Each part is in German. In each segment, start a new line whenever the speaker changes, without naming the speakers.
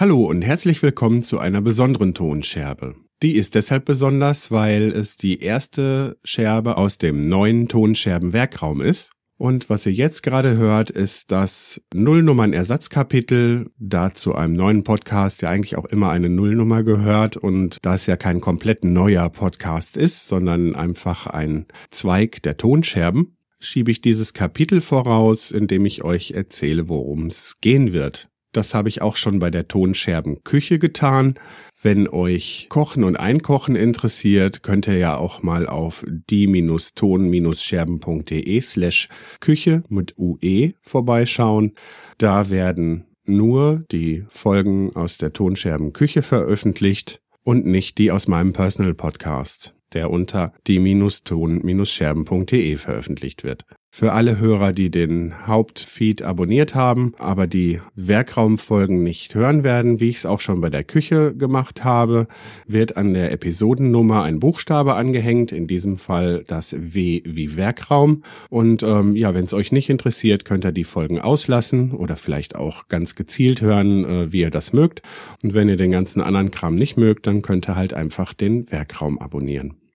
Hallo und herzlich willkommen zu einer besonderen Tonscherbe. Die ist deshalb besonders, weil es die erste Scherbe aus dem neuen Tonscherbenwerkraum ist. Und was ihr jetzt gerade hört, ist das Nullnummern-Ersatzkapitel, da zu einem neuen Podcast ja eigentlich auch immer eine Nullnummer gehört und da es ja kein komplett neuer Podcast ist, sondern einfach ein Zweig der Tonscherben, schiebe ich dieses Kapitel voraus, indem ich euch erzähle, worum es gehen wird. Das habe ich auch schon bei der Tonscherbenküche getan. Wenn euch Kochen und Einkochen interessiert, könnt ihr ja auch mal auf die-ton-scherben.de slash Küche mit UE vorbeischauen. Da werden nur die Folgen aus der Tonscherbenküche veröffentlicht und nicht die aus meinem Personal Podcast, der unter die-ton-scherben.de veröffentlicht wird. Für alle Hörer, die den Hauptfeed abonniert haben, aber die Werkraumfolgen nicht hören werden, wie ich es auch schon bei der Küche gemacht habe, wird an der Episodennummer ein Buchstabe angehängt, in diesem Fall das W wie Werkraum. Und ähm, ja, wenn es euch nicht interessiert, könnt ihr die Folgen auslassen oder vielleicht auch ganz gezielt hören, äh, wie ihr das mögt. Und wenn ihr den ganzen anderen Kram nicht mögt, dann könnt ihr halt einfach den Werkraum abonnieren.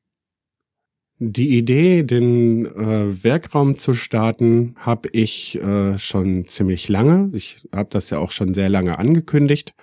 Die Idee, den äh, Werkraum zu starten, habe ich äh, schon ziemlich lange. Ich habe das ja auch schon sehr lange angekündigt.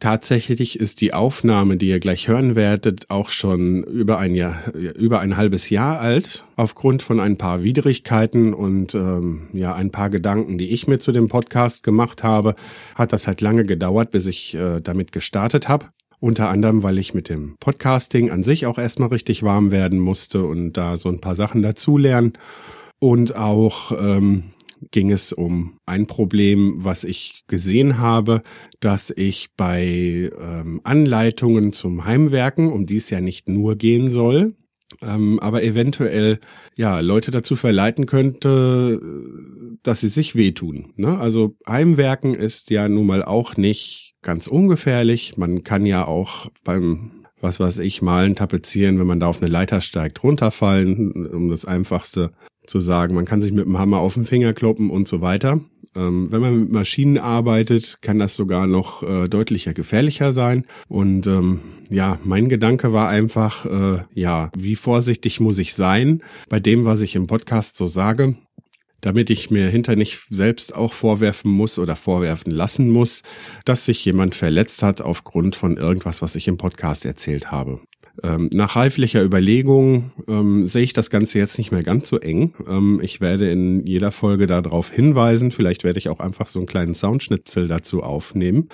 Tatsächlich ist die Aufnahme, die ihr gleich hören werdet, auch schon über ein Jahr, über ein halbes Jahr alt. Aufgrund von ein paar Widrigkeiten und ähm, ja ein paar Gedanken, die ich mir zu dem Podcast gemacht habe, hat das halt lange gedauert, bis ich äh, damit gestartet habe. Unter anderem, weil ich mit dem Podcasting an sich auch erstmal richtig warm werden musste und da so ein paar Sachen dazulernen. Und auch ähm, ging es um ein Problem, was ich gesehen habe, dass ich bei ähm, Anleitungen zum Heimwerken, um die es ja nicht nur gehen soll, ähm, aber eventuell ja Leute dazu verleiten könnte, dass sie sich wehtun. Ne? Also Heimwerken ist ja nun mal auch nicht ganz ungefährlich. Man kann ja auch beim was weiß ich, malen, tapezieren, wenn man da auf eine Leiter steigt, runterfallen, um das einfachste zu sagen. Man kann sich mit dem Hammer auf den Finger kloppen und so weiter. Ähm, wenn man mit Maschinen arbeitet, kann das sogar noch äh, deutlicher gefährlicher sein. Und ähm, ja, mein Gedanke war einfach, äh, ja, wie vorsichtig muss ich sein bei dem, was ich im Podcast so sage damit ich mir hinter nicht selbst auch vorwerfen muss oder vorwerfen lassen muss, dass sich jemand verletzt hat aufgrund von irgendwas, was ich im Podcast erzählt habe. Ähm, nach reiflicher Überlegung ähm, sehe ich das Ganze jetzt nicht mehr ganz so eng. Ähm, ich werde in jeder Folge darauf hinweisen. Vielleicht werde ich auch einfach so einen kleinen Soundschnipsel dazu aufnehmen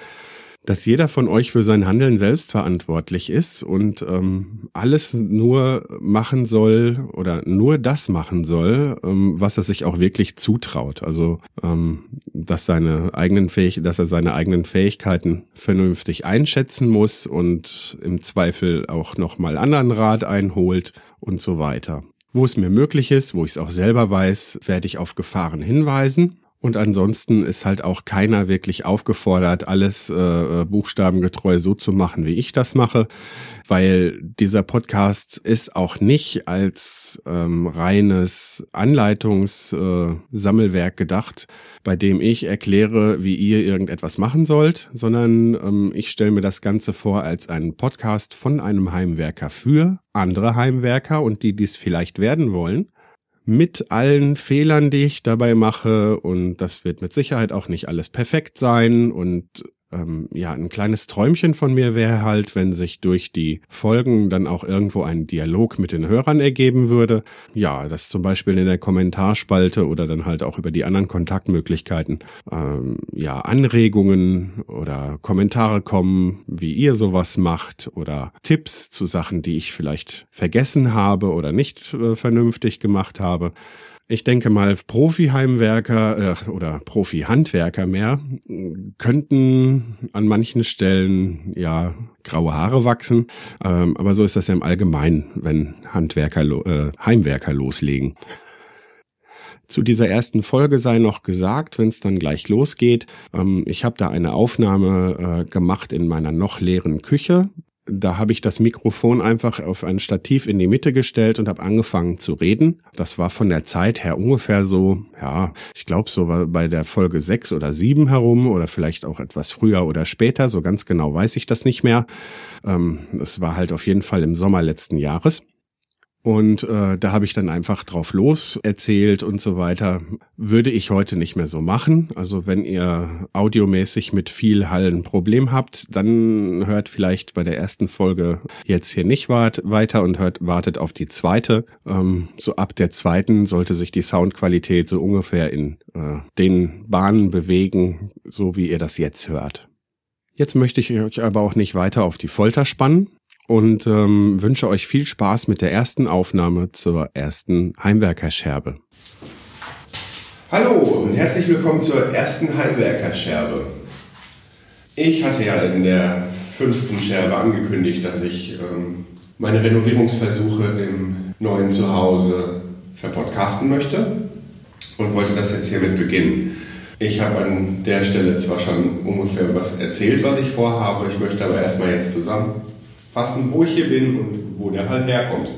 dass jeder von euch für sein Handeln selbst verantwortlich ist und ähm, alles nur machen soll oder nur das machen soll, ähm, was er sich auch wirklich zutraut. Also ähm, dass seine eigenen Fähig dass er seine eigenen Fähigkeiten vernünftig einschätzen muss und im Zweifel auch nochmal anderen Rat einholt und so weiter. Wo es mir möglich ist, wo ich es auch selber weiß, werde ich auf Gefahren hinweisen und ansonsten ist halt auch keiner wirklich aufgefordert, alles äh, buchstabengetreu so zu machen, wie ich das mache, weil dieser Podcast ist auch nicht als ähm, reines Anleitungssammelwerk äh, gedacht, bei dem ich erkläre, wie ihr irgendetwas machen sollt, sondern ähm, ich stelle mir das Ganze vor als einen Podcast von einem Heimwerker für andere Heimwerker und die dies vielleicht werden wollen mit allen Fehlern, die ich dabei mache. Und das wird mit Sicherheit auch nicht alles perfekt sein. Und ähm, ja, ein kleines Träumchen von mir wäre halt, wenn sich durch die Folgen dann auch irgendwo ein Dialog mit den Hörern ergeben würde. Ja, das zum Beispiel in der Kommentarspalte oder dann halt auch über die anderen Kontaktmöglichkeiten, ähm, ja, Anregungen oder Kommentare kommen, wie ihr sowas macht oder Tipps zu Sachen, die ich vielleicht vergessen habe oder nicht äh, vernünftig gemacht habe.
Ich denke mal, Profi-Heimwerker äh, oder Profi-Handwerker mehr könnten an manchen Stellen ja graue Haare wachsen. Ähm, aber so ist das ja im Allgemeinen, wenn Handwerker, äh, Heimwerker loslegen. Zu dieser ersten Folge sei noch gesagt, wenn es dann gleich losgeht. Ähm, ich habe da eine Aufnahme äh, gemacht in meiner noch leeren Küche da habe ich das Mikrofon einfach auf ein Stativ in die Mitte gestellt und habe angefangen zu reden. Das war von der Zeit her ungefähr so, ja, ich glaube so bei der Folge sechs oder sieben herum oder vielleicht auch etwas früher oder später. So ganz genau weiß ich das nicht mehr. Ähm, es war halt auf jeden Fall im Sommer letzten Jahres. Und äh, da habe ich dann einfach drauf los erzählt und so weiter. Würde ich heute nicht mehr so machen. Also wenn ihr audiomäßig mit viel Hall ein Problem habt, dann hört vielleicht bei der ersten Folge jetzt hier nicht wart, weiter und hört, wartet auf die zweite. Ähm, so ab der zweiten sollte sich die Soundqualität so ungefähr in äh, den Bahnen bewegen, so wie ihr das jetzt hört. Jetzt möchte ich euch aber auch nicht weiter auf die Folter spannen und ähm, wünsche euch viel Spaß mit der ersten Aufnahme zur ersten Heimwerkerscherbe.
Hallo und herzlich willkommen zur ersten Heimwerkerscherbe. Ich hatte ja in der fünften Scherbe angekündigt, dass ich ähm, meine Renovierungsversuche im neuen Zuhause verpodcasten möchte und wollte das jetzt hiermit beginnen. Ich habe an der Stelle zwar schon ungefähr was erzählt, was ich vorhabe, ich möchte aber erstmal jetzt zusammen fassen, wo ich hier bin und wo der Hall herkommt.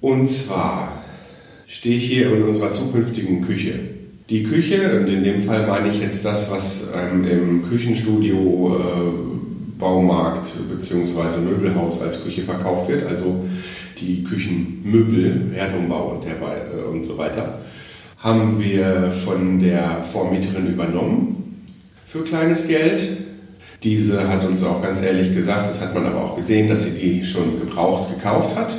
Und zwar stehe ich hier in unserer zukünftigen Küche. Die Küche, und in dem Fall meine ich jetzt das, was ähm, im Küchenstudio, äh, Baumarkt bzw. Möbelhaus als Küche verkauft wird, also die Küchenmöbel, Herdrumbau und, der, äh, und so weiter, haben wir von der Vormieterin übernommen für kleines Geld. Diese hat uns auch ganz ehrlich gesagt, das hat man aber auch gesehen, dass sie die schon gebraucht gekauft hat.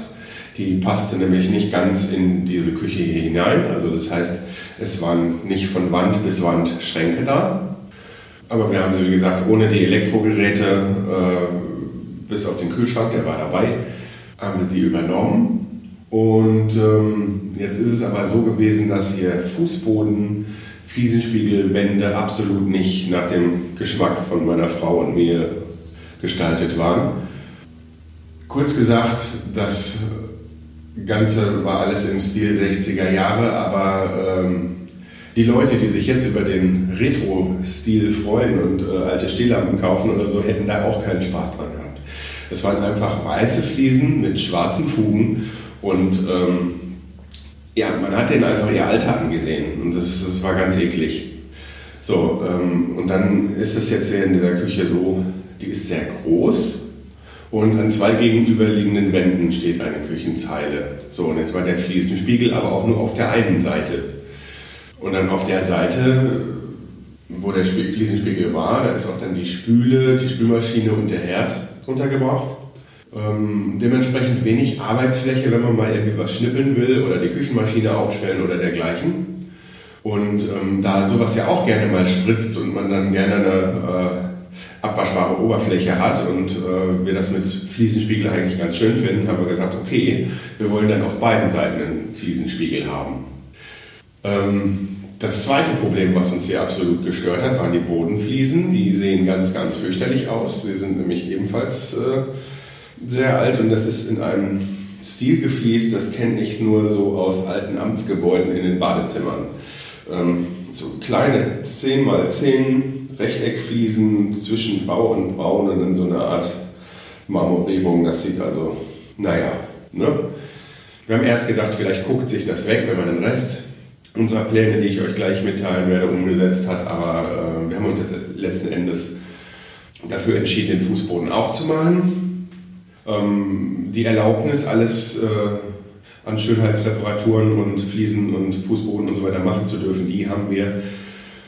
Die passte nämlich nicht ganz in diese Küche hier hinein. Also das heißt, es waren nicht von Wand bis Wand Schränke da. Aber wir haben sie, wie gesagt, ohne die Elektrogeräte äh, bis auf den Kühlschrank, der war dabei, haben wir die übernommen. Und ähm, jetzt ist es aber so gewesen, dass hier Fußboden Fliesenspiegelwände absolut nicht nach dem Geschmack von meiner Frau und mir gestaltet waren. Kurz gesagt, das Ganze war alles im Stil 60er Jahre, aber ähm, die Leute, die sich jetzt über den Retro-Stil freuen und äh, alte Stehlampen kaufen oder so, hätten da auch keinen Spaß dran gehabt. Es waren einfach weiße Fliesen mit schwarzen Fugen und ähm, ja, man hat denen einfach ihr Alter angesehen und das, das war ganz eklig. So, ähm, und dann ist es jetzt hier in dieser Küche so, die ist sehr groß und an zwei gegenüberliegenden Wänden steht eine Küchenzeile. So, und jetzt war der Fliesenspiegel aber auch nur auf der einen Seite. Und dann auf der Seite, wo der Fliesenspiegel war, da ist auch dann die Spüle, die Spülmaschine und der Herd untergebracht. Ähm, dementsprechend wenig Arbeitsfläche, wenn man mal irgendwie was schnippeln will oder die Küchenmaschine aufstellen oder dergleichen. Und ähm, da sowas ja auch gerne mal spritzt und man dann gerne eine äh, abwaschbare Oberfläche hat und äh, wir das mit Fliesenspiegel eigentlich ganz schön finden, haben wir gesagt, okay, wir wollen dann auf beiden Seiten einen Fliesenspiegel haben. Ähm, das zweite Problem, was uns hier absolut gestört hat, waren die Bodenfliesen. Die sehen ganz, ganz fürchterlich aus. Sie sind nämlich ebenfalls äh, sehr alt und das ist in einem Stil gefliest, das kenne ich nur so aus alten Amtsgebäuden in den Badezimmern. Ähm, so kleine 10 mal 10 Rechteckfliesen zwischen Bau und Braun und dann so eine Art Marmorierung. Das sieht also, naja, ne? Wir haben erst gedacht, vielleicht guckt sich das weg, wenn man den Rest unserer Pläne, die ich euch gleich mitteilen werde, umgesetzt hat. Aber äh, wir haben uns jetzt letzten Endes dafür entschieden, den Fußboden auch zu machen. Ähm, die Erlaubnis, alles äh, an Schönheitsreparaturen und Fliesen und Fußboden und so weiter machen zu dürfen, die haben wir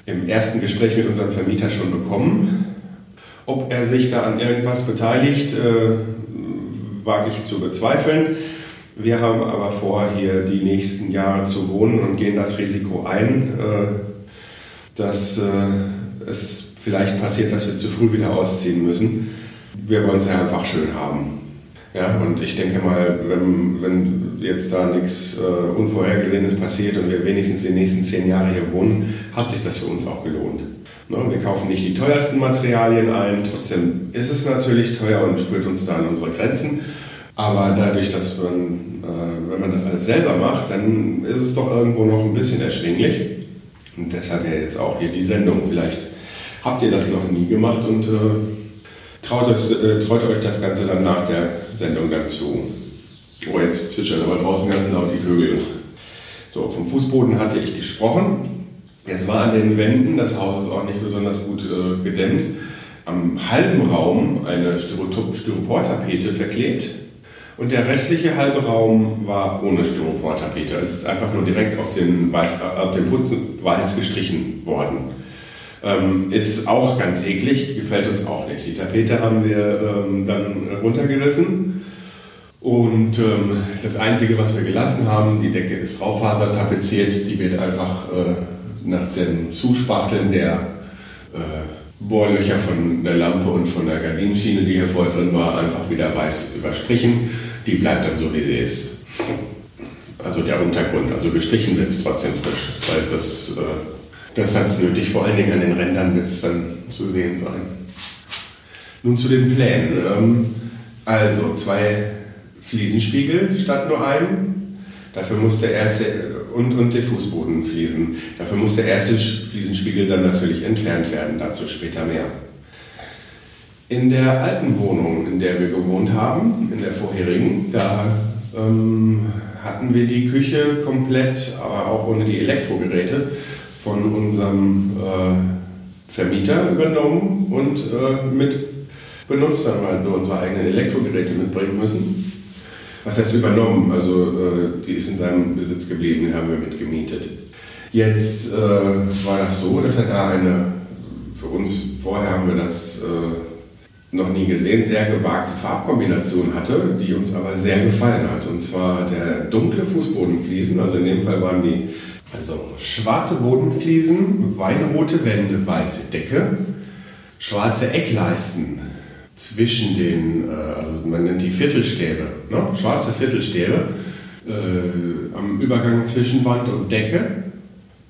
im ersten Gespräch mit unserem Vermieter schon bekommen. Ob er sich da an irgendwas beteiligt, äh, wage ich zu bezweifeln. Wir haben aber vor, hier die nächsten Jahre zu wohnen und gehen das Risiko ein, äh, dass äh, es vielleicht passiert, dass wir zu früh wieder ausziehen müssen. Wir wollen es ja einfach schön haben. Ja, und ich denke mal, wenn, wenn jetzt da nichts äh, Unvorhergesehenes passiert und wir wenigstens die nächsten zehn Jahre hier wohnen, hat sich das für uns auch gelohnt. Ne? Wir kaufen nicht die teuersten Materialien ein, trotzdem ist es natürlich teuer und führt uns da an unsere Grenzen. Aber dadurch, dass man, äh, wenn man das alles selber macht, dann ist es doch irgendwo noch ein bisschen erschwinglich. Und deshalb ja jetzt auch hier die Sendung. Vielleicht habt ihr das noch nie gemacht und äh, traut, es, äh, traut euch das Ganze dann nach der Sendung dann. Oh, jetzt zwitschern aber draußen ganz laut die Vögel. So, vom Fußboden hatte ich gesprochen. Jetzt war an den Wänden, das Haus ist auch nicht besonders gut äh, gedämmt, am halben Raum eine Styroportapete verklebt und der restliche halbe Raum war ohne Styroportapete. Es ist einfach nur direkt auf den, weiß, auf den Putzen weiß gestrichen worden. Ähm, ist auch ganz eklig, gefällt uns auch nicht. Die Tapete haben wir ähm, dann runtergerissen und ähm, das Einzige, was wir gelassen haben, die Decke ist Raufaser tapeziert, die wird einfach äh, nach dem Zuspachteln der äh, Bohrlöcher von der Lampe und von der Gardinenschiene, die hier vorher drin war, einfach wieder weiß überstrichen. Die bleibt dann so, wie sie ist. Also der Untergrund, also gestrichen wird es trotzdem frisch, weil das, äh, das hat es nötig. Vor allen Dingen an den Rändern wird es dann zu sehen sein. Nun zu den Plänen. Ähm, also zwei Fliesenspiegel statt nur einem. Dafür muss der erste und, und der Fußboden fließen. Dafür muss der erste Fliesenspiegel dann natürlich entfernt werden, dazu später mehr. In der alten Wohnung, in der wir gewohnt haben, in der vorherigen, da ähm, hatten wir die Küche komplett, aber auch ohne die Elektrogeräte, von unserem äh, Vermieter übernommen und äh, mit benutzt, weil wir unsere eigenen Elektrogeräte mitbringen müssen. Was heißt übernommen? Also äh, die ist in seinem Besitz geblieben, die haben wir mitgemietet. Jetzt äh, war das so, dass er da eine, für uns vorher haben wir das äh, noch nie gesehen, sehr gewagte Farbkombination hatte, die uns aber sehr gefallen hat. Und zwar der dunkle Fußbodenfliesen, also in dem Fall waren die also schwarze Bodenfliesen, weinrote Wände, weiße Decke, schwarze Eckleisten, zwischen den, äh, also man nennt die Viertelstäbe, ne? schwarze Viertelstäbe, äh, am Übergang zwischen Wand und Decke,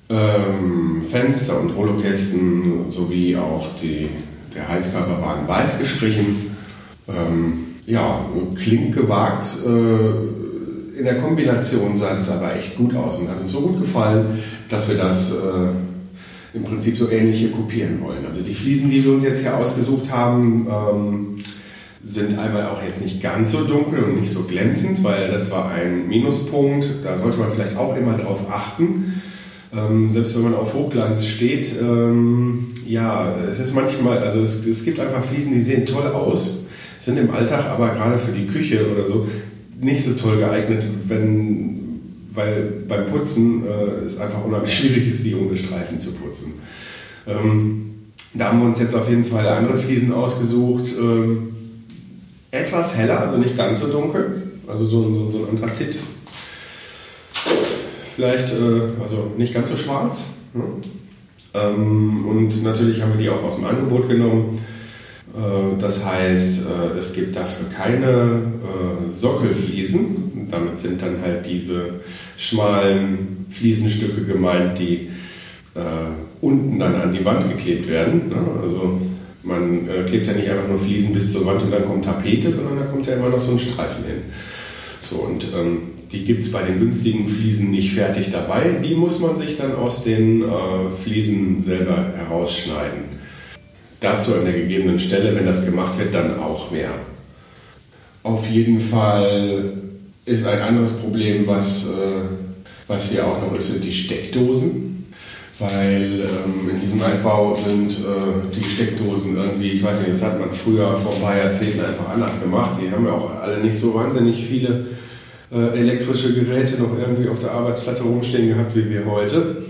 ähm, Fenster und Rollokästen sowie auch die, der Heizkörper waren weiß gestrichen. Ähm, ja, klingt gewagt. Äh, in der Kombination sah das aber echt gut aus und hat uns so gut gefallen, dass wir das äh, im Prinzip so ähnliche kopieren wollen. Also die Fliesen, die wir uns jetzt hier ausgesucht haben, ähm, sind einmal auch jetzt nicht ganz so dunkel und nicht so glänzend, weil das war ein Minuspunkt. Da sollte man vielleicht auch immer darauf achten. Ähm, selbst wenn man auf Hochglanz steht, ähm, ja, es ist manchmal, also es, es gibt einfach Fliesen, die sehen toll aus, sind im Alltag aber gerade für die Küche oder so nicht so toll geeignet, wenn weil beim Putzen äh, es einfach unheimlich schwierig ist, die ohne Streifen zu putzen. Ähm, da haben wir uns jetzt auf jeden Fall andere Fliesen ausgesucht. Ähm, etwas heller, also nicht ganz so dunkel, also so, so, so ein Anthrazit. Vielleicht, äh, also nicht ganz so schwarz. Ne? Ähm, und natürlich haben wir die auch aus dem Angebot genommen. Äh, das heißt, äh, es gibt dafür keine äh, Sockelfliesen. Damit sind dann halt diese schmalen Fliesenstücke gemeint, die unten dann an die Wand geklebt werden. Ne? Also man klebt ja nicht einfach nur Fliesen bis zur Wand und dann kommt Tapete, sondern da kommt ja immer noch so ein Streifen hin. So, und ähm, die gibt es bei den günstigen Fliesen nicht fertig dabei. Die muss man sich dann aus den äh, Fliesen selber herausschneiden. Dazu an der gegebenen Stelle, wenn das gemacht wird, dann auch mehr. Auf jeden Fall ist ein anderes Problem, was, äh, was hier auch noch ist, sind die Steckdosen. Weil ähm, in diesem Altbau sind äh, die Steckdosen irgendwie, ich weiß nicht, das hat man früher vor ein paar Jahrzehnten einfach anders gemacht. Die haben ja auch alle nicht so wahnsinnig viele äh, elektrische Geräte noch irgendwie auf der Arbeitsplatte rumstehen gehabt wie wir heute.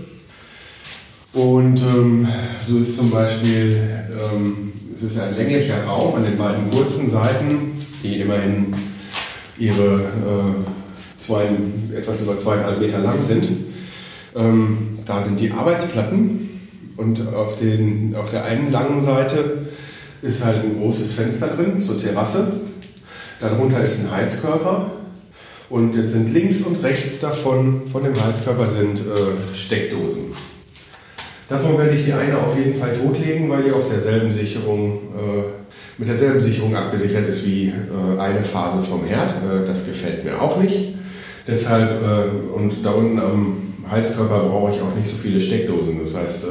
Und ähm, so ist zum Beispiel, ähm, es ist ein länglicher Raum an den beiden kurzen Seiten, die immerhin ihre äh, zwei, etwas über zweieinhalb Meter lang sind. Ähm, da sind die Arbeitsplatten und auf, den, auf der einen langen Seite ist halt ein großes Fenster drin zur Terrasse. Darunter ist ein Heizkörper und jetzt sind links und rechts davon, von dem Heizkörper, sind äh, Steckdosen. Davon werde ich die eine auf jeden Fall totlegen, weil die auf derselben Sicherung, äh, mit derselben Sicherung abgesichert ist wie äh, eine Phase vom Herd. Äh, das gefällt mir auch nicht. Deshalb, äh, und da unten am Heizkörper brauche ich auch nicht so viele Steckdosen. Das heißt, äh,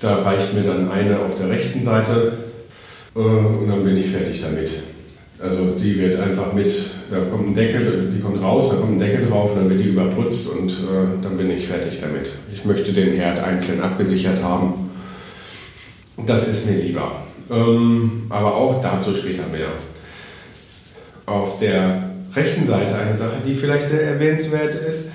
da reicht mir dann eine auf der rechten Seite äh, und dann bin ich fertig damit. Also die wird einfach mit, da kommt ein Deckel, die kommt raus, da kommt ein Deckel drauf dann wird die überputzt und äh, dann bin ich fertig damit. Ich möchte den Herd einzeln abgesichert haben. Das ist mir lieber. Ähm, aber auch dazu später mehr. Auf der rechten Seite eine Sache, die vielleicht sehr erwähnenswert ist.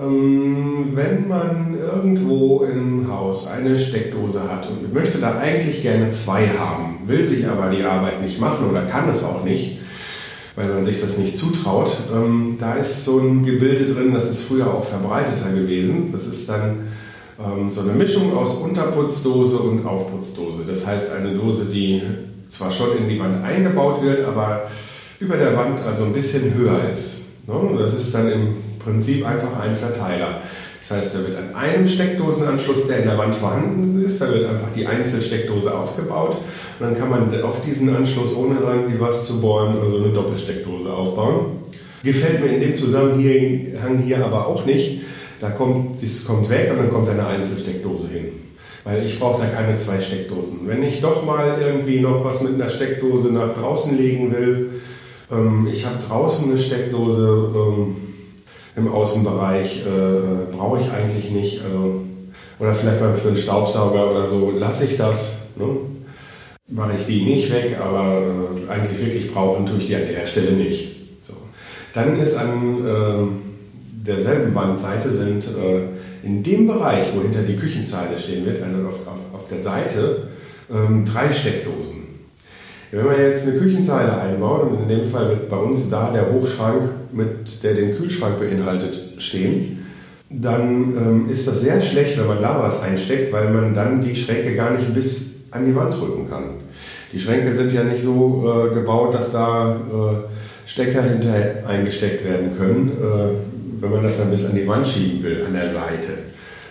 Ähm, wenn man irgendwo im Haus eine Steckdose hat und möchte da eigentlich gerne zwei haben, will sich aber die Arbeit nicht machen oder kann es auch nicht, weil man sich das nicht zutraut, ähm, da ist so ein Gebilde drin, das ist früher auch verbreiteter gewesen. Das ist dann ähm, so eine Mischung aus Unterputzdose und Aufputzdose. Das heißt eine Dose, die zwar schon in die Wand eingebaut wird, aber über der Wand also ein bisschen höher ist. Ne? Das ist dann im Prinzip einfach ein Verteiler. Das heißt, da wird an einem Steckdosenanschluss, der in der Wand vorhanden ist, da wird einfach die Einzelsteckdose ausgebaut und dann kann man auf diesen Anschluss, ohne irgendwie was zu bohren, so also eine Doppelsteckdose aufbauen. Gefällt mir in dem Zusammenhang hier aber auch nicht. Da kommt, das kommt weg und dann kommt eine Einzelsteckdose hin. Weil ich brauche da keine zwei Steckdosen. Wenn ich doch mal irgendwie noch was mit einer Steckdose nach draußen legen will, ähm, ich habe draußen eine Steckdose ähm, im Außenbereich, äh, brauche ich eigentlich nicht. Äh, oder vielleicht mal für einen Staubsauger oder so, lasse ich das. Ne? Mache ich die nicht weg, aber äh, eigentlich wirklich brauchen tue ich die an der Stelle nicht. So. Dann ist an äh, derselben Wandseite sind äh, in dem Bereich, wo hinter die Küchenzeile stehen wird, also auf, auf, auf der Seite, ähm, drei Steckdosen. Wenn man jetzt eine Küchenzeile einbaut, und in dem Fall wird bei uns da der Hochschrank, mit, der den Kühlschrank beinhaltet, stehen, dann ähm, ist das sehr schlecht, wenn man da was einsteckt, weil man dann die Schränke gar nicht bis an die Wand drücken kann. Die Schränke sind ja nicht so äh, gebaut, dass da äh, Stecker hinter eingesteckt werden können, äh, wenn man das dann bis an die Wand schieben will, an der Seite.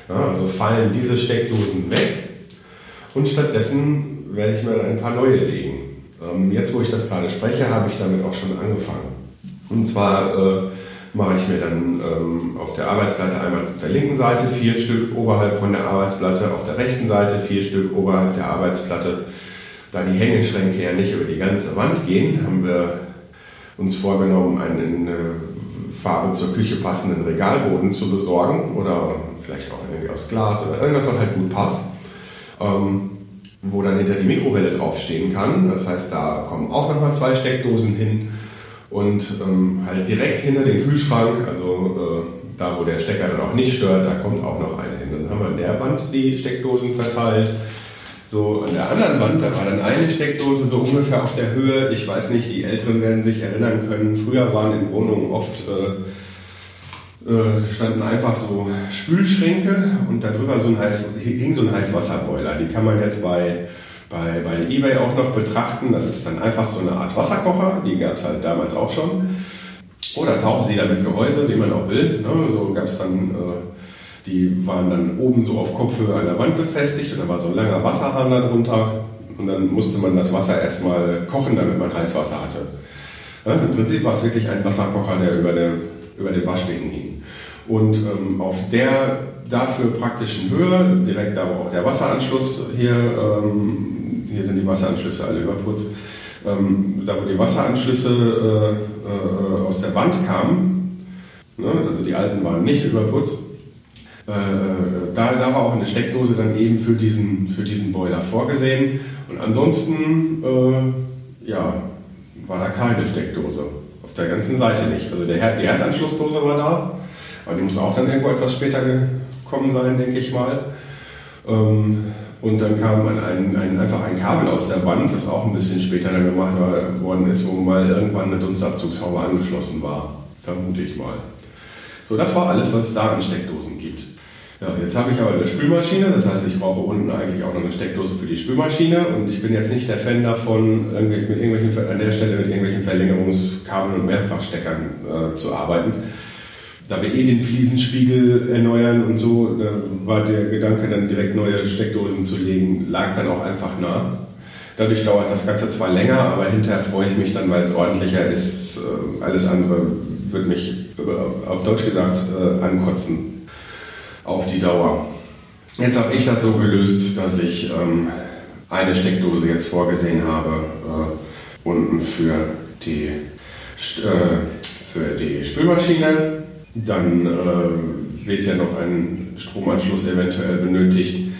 Ja, also fallen diese Steckdosen weg und stattdessen werde ich mir ein paar neue legen. Ähm, jetzt, wo ich das gerade spreche, habe ich damit auch schon angefangen. Und zwar äh, mache ich mir dann ähm, auf der Arbeitsplatte einmal auf der linken Seite vier Stück oberhalb von der Arbeitsplatte, auf der rechten Seite vier Stück oberhalb der Arbeitsplatte. Da die Hängeschränke ja nicht über die ganze Wand gehen, haben wir uns vorgenommen, einen in Farbe zur Küche passenden Regalboden zu besorgen oder vielleicht auch irgendwie aus Glas oder irgendwas, was halt gut passt. Ähm, wo dann hinter die Mikrowelle draufstehen kann. Das heißt, da kommen auch nochmal zwei Steckdosen hin und ähm, halt direkt hinter den Kühlschrank, also äh, da wo der Stecker dann auch nicht stört, da kommt auch noch eine hin. Dann haben wir an der Wand die Steckdosen verteilt. So, an der anderen Wand, da war dann eine Steckdose so ungefähr auf der Höhe. Ich weiß nicht, die Älteren werden sich erinnern können. Früher waren in Wohnungen oft äh, äh, standen einfach so Spülschränke und darüber so ein heiß, hing so ein Heißwasserboiler. Die kann man jetzt bei, bei, bei eBay auch noch betrachten. Das ist dann einfach so eine Art Wasserkocher, die gab es halt damals auch schon. Oder Tauchsieder mit Gehäuse, wie man auch will. Ne? So gab es dann, äh, die waren dann oben so auf Kopfhöhe an der Wand befestigt und da war so ein langer Wasserhahn darunter. Und dann musste man das Wasser erstmal kochen, damit man Heißwasser hatte. Ja, Im Prinzip war es wirklich ein Wasserkocher, der über, der, über den Waschbecken hing. Und ähm, auf der dafür praktischen Höhe, direkt da wo auch der Wasseranschluss hier, ähm, hier sind die Wasseranschlüsse alle überputzt, ähm, da wo die Wasseranschlüsse äh, äh, aus der Wand kamen, ne, also die alten waren nicht überputzt, da, da war auch eine Steckdose dann eben für diesen, für diesen Boiler vorgesehen. Und ansonsten, äh, ja, war da keine Steckdose. Auf der ganzen Seite nicht. Also der Herd, die Herdanschlussdose war da, aber die muss auch dann irgendwo etwas später gekommen sein, denke ich mal. Ähm, und dann kam ein, ein, einfach ein Kabel aus der Wand, was auch ein bisschen später dann gemacht worden ist, wo mal irgendwann eine Dunstabzugshaube angeschlossen war. Vermute ich mal. So, das war alles, was es da an Steckdosen gibt. Ja, jetzt habe ich aber eine Spülmaschine, das heißt, ich brauche unten eigentlich auch noch eine Steckdose für die Spülmaschine und ich bin jetzt nicht der Fan davon, mit irgendwelchen, an der Stelle mit irgendwelchen Verlängerungskabeln und Mehrfachsteckern äh, zu arbeiten. Da wir eh den Fliesenspiegel erneuern und so, war der Gedanke, dann direkt neue Steckdosen zu legen, lag dann auch einfach nah. Dadurch dauert das Ganze zwar länger, aber hinterher freue ich mich dann, weil es ordentlicher ist. Äh, alles andere wird mich auf Deutsch gesagt äh, ankotzen auf die Dauer. Jetzt habe ich das so gelöst, dass ich ähm, eine Steckdose jetzt vorgesehen habe, äh, unten für die, äh, für die Spülmaschine. Dann äh, wird ja noch ein Stromanschluss eventuell benötigt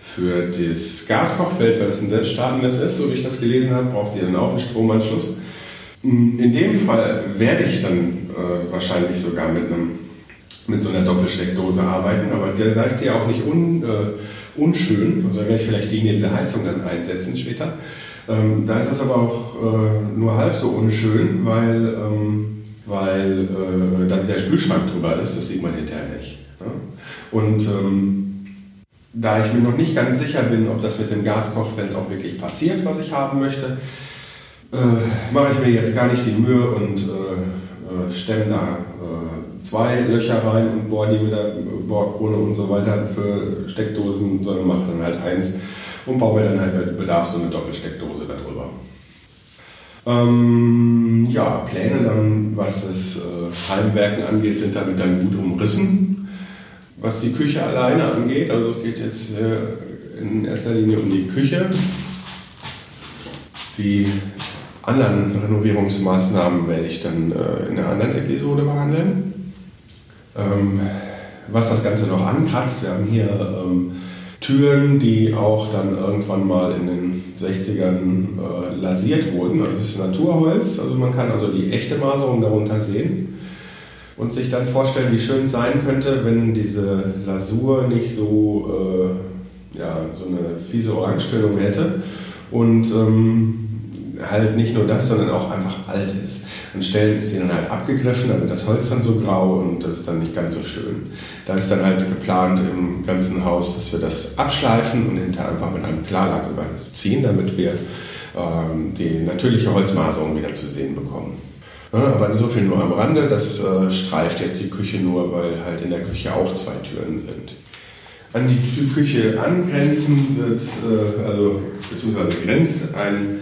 für das Gaskochfeld, weil das ein selbststartendes ist, so wie ich das gelesen habe, braucht ihr dann auch einen Stromanschluss. In dem Fall werde ich dann äh, wahrscheinlich sogar mit einem mit so einer Doppelsteckdose arbeiten, aber da ist die ja auch nicht un, äh, unschön, also werde ich vielleicht die neben der Heizung dann einsetzen später. Ähm, da ist es aber auch äh, nur halb so unschön, weil, ähm, weil äh, da der Spülschrank drüber ist, das sieht man hinterher nicht. Ja? Und ähm, da ich mir noch nicht ganz sicher bin, ob das mit dem Gaskochfeld auch wirklich passiert, was ich haben möchte, äh, mache ich mir jetzt gar nicht die Mühe und äh, äh, stemme da zwei Löcher rein und bohre die mit der Bohrkrone und so weiter für Steckdosen, sondern mache dann halt eins und baue mir dann halt bei Bedarf so eine Doppelsteckdose darüber. Ähm, ja, Pläne dann, was das äh, Heimwerken angeht, sind damit dann gut umrissen. Was die Küche alleine angeht, also es geht jetzt äh, in erster Linie um die Küche. Die anderen Renovierungsmaßnahmen werde ich dann äh, in einer anderen Episode behandeln. Ähm, was das Ganze noch ankratzt, wir haben hier ähm, Türen, die auch dann irgendwann mal in den 60ern äh, lasiert wurden. Also es ist Naturholz, also man kann also die echte Maserung darunter sehen und sich dann vorstellen, wie schön es sein könnte, wenn diese Lasur nicht so, äh, ja, so eine fiese Orangetönung hätte und ähm, halt nicht nur das, sondern auch einfach alt ist. An Stellen ist die dann halt abgegriffen, wird das Holz dann so grau und das ist dann nicht ganz so schön. Da ist dann halt geplant im ganzen Haus, dass wir das abschleifen und hinterher einfach mit einem Klarlack überziehen, damit wir ähm, die natürliche Holzmaserung wieder zu sehen bekommen. Ja, aber so viel nur am Rande, das äh, streift jetzt die Küche nur, weil halt in der Küche auch zwei Türen sind. An die Küche angrenzen wird, äh, also beziehungsweise grenzt ein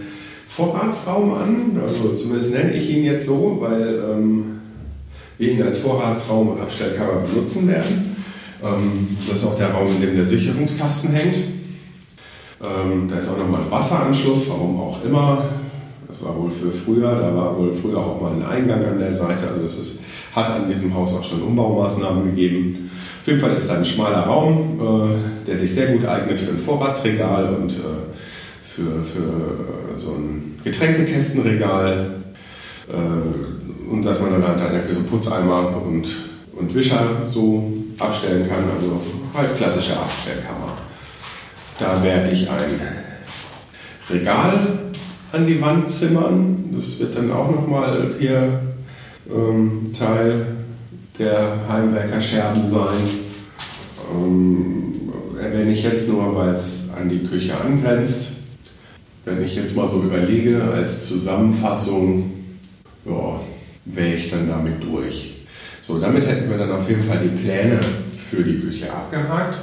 Vorratsraum an, also zumindest nenne ich ihn jetzt so, weil ähm, wir ihn als Vorratsraum und Abstellkammer benutzen werden. Ähm, das ist auch der Raum, in dem der Sicherungskasten hängt. Ähm, da ist auch nochmal ein Wasseranschluss, warum auch immer. Das war wohl für früher, da war wohl früher auch mal ein Eingang an der Seite. Also es ist, hat an diesem Haus auch schon Umbaumaßnahmen gegeben. Auf jeden Fall ist da ein schmaler Raum, äh, der sich sehr gut eignet für ein Vorratsregal und äh, für, für so ein Getränkekästenregal äh, und dass man dann halt irgendwie so Putzeimer und, und Wischer so abstellen kann, also halt klassische Abstellkammer. Da werde ich ein Regal an die Wand zimmern. Das wird dann auch nochmal hier ähm, Teil der Heimwerker-Scherben sein. Ähm, erwähne ich jetzt nur, weil es an die Küche angrenzt. Wenn ich jetzt mal so überlege, als Zusammenfassung, ja, wäre ich dann damit durch. So, damit hätten wir dann auf jeden Fall die Pläne für die Küche abgehakt.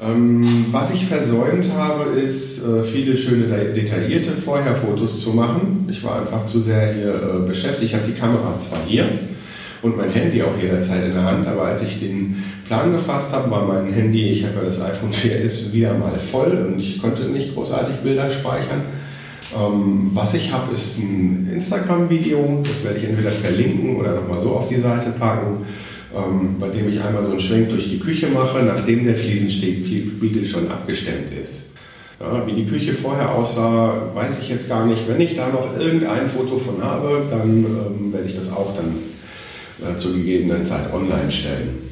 Ähm, was ich versäumt habe, ist, äh, viele schöne detaillierte Vorherfotos zu machen. Ich war einfach zu sehr hier äh, beschäftigt. Ich hatte die Kamera zwar hier und mein Handy auch jederzeit in der Hand, aber als ich den Plan gefasst habe, war mein Handy, ich habe ja das iPhone 4S wieder mal voll und ich konnte nicht großartig Bilder speichern. Ähm, was ich habe, ist ein Instagram-Video, das werde ich entweder verlinken oder nochmal so auf die Seite packen, ähm, bei dem ich einmal so einen Schwenk durch die Küche mache, nachdem der Fliesenspiegel schon abgestemmt ist. Ja, wie die Küche vorher aussah, weiß ich jetzt gar nicht. Wenn ich da noch irgendein Foto von habe, dann ähm, werde ich das auch dann äh, zur gegebenen Zeit online stellen.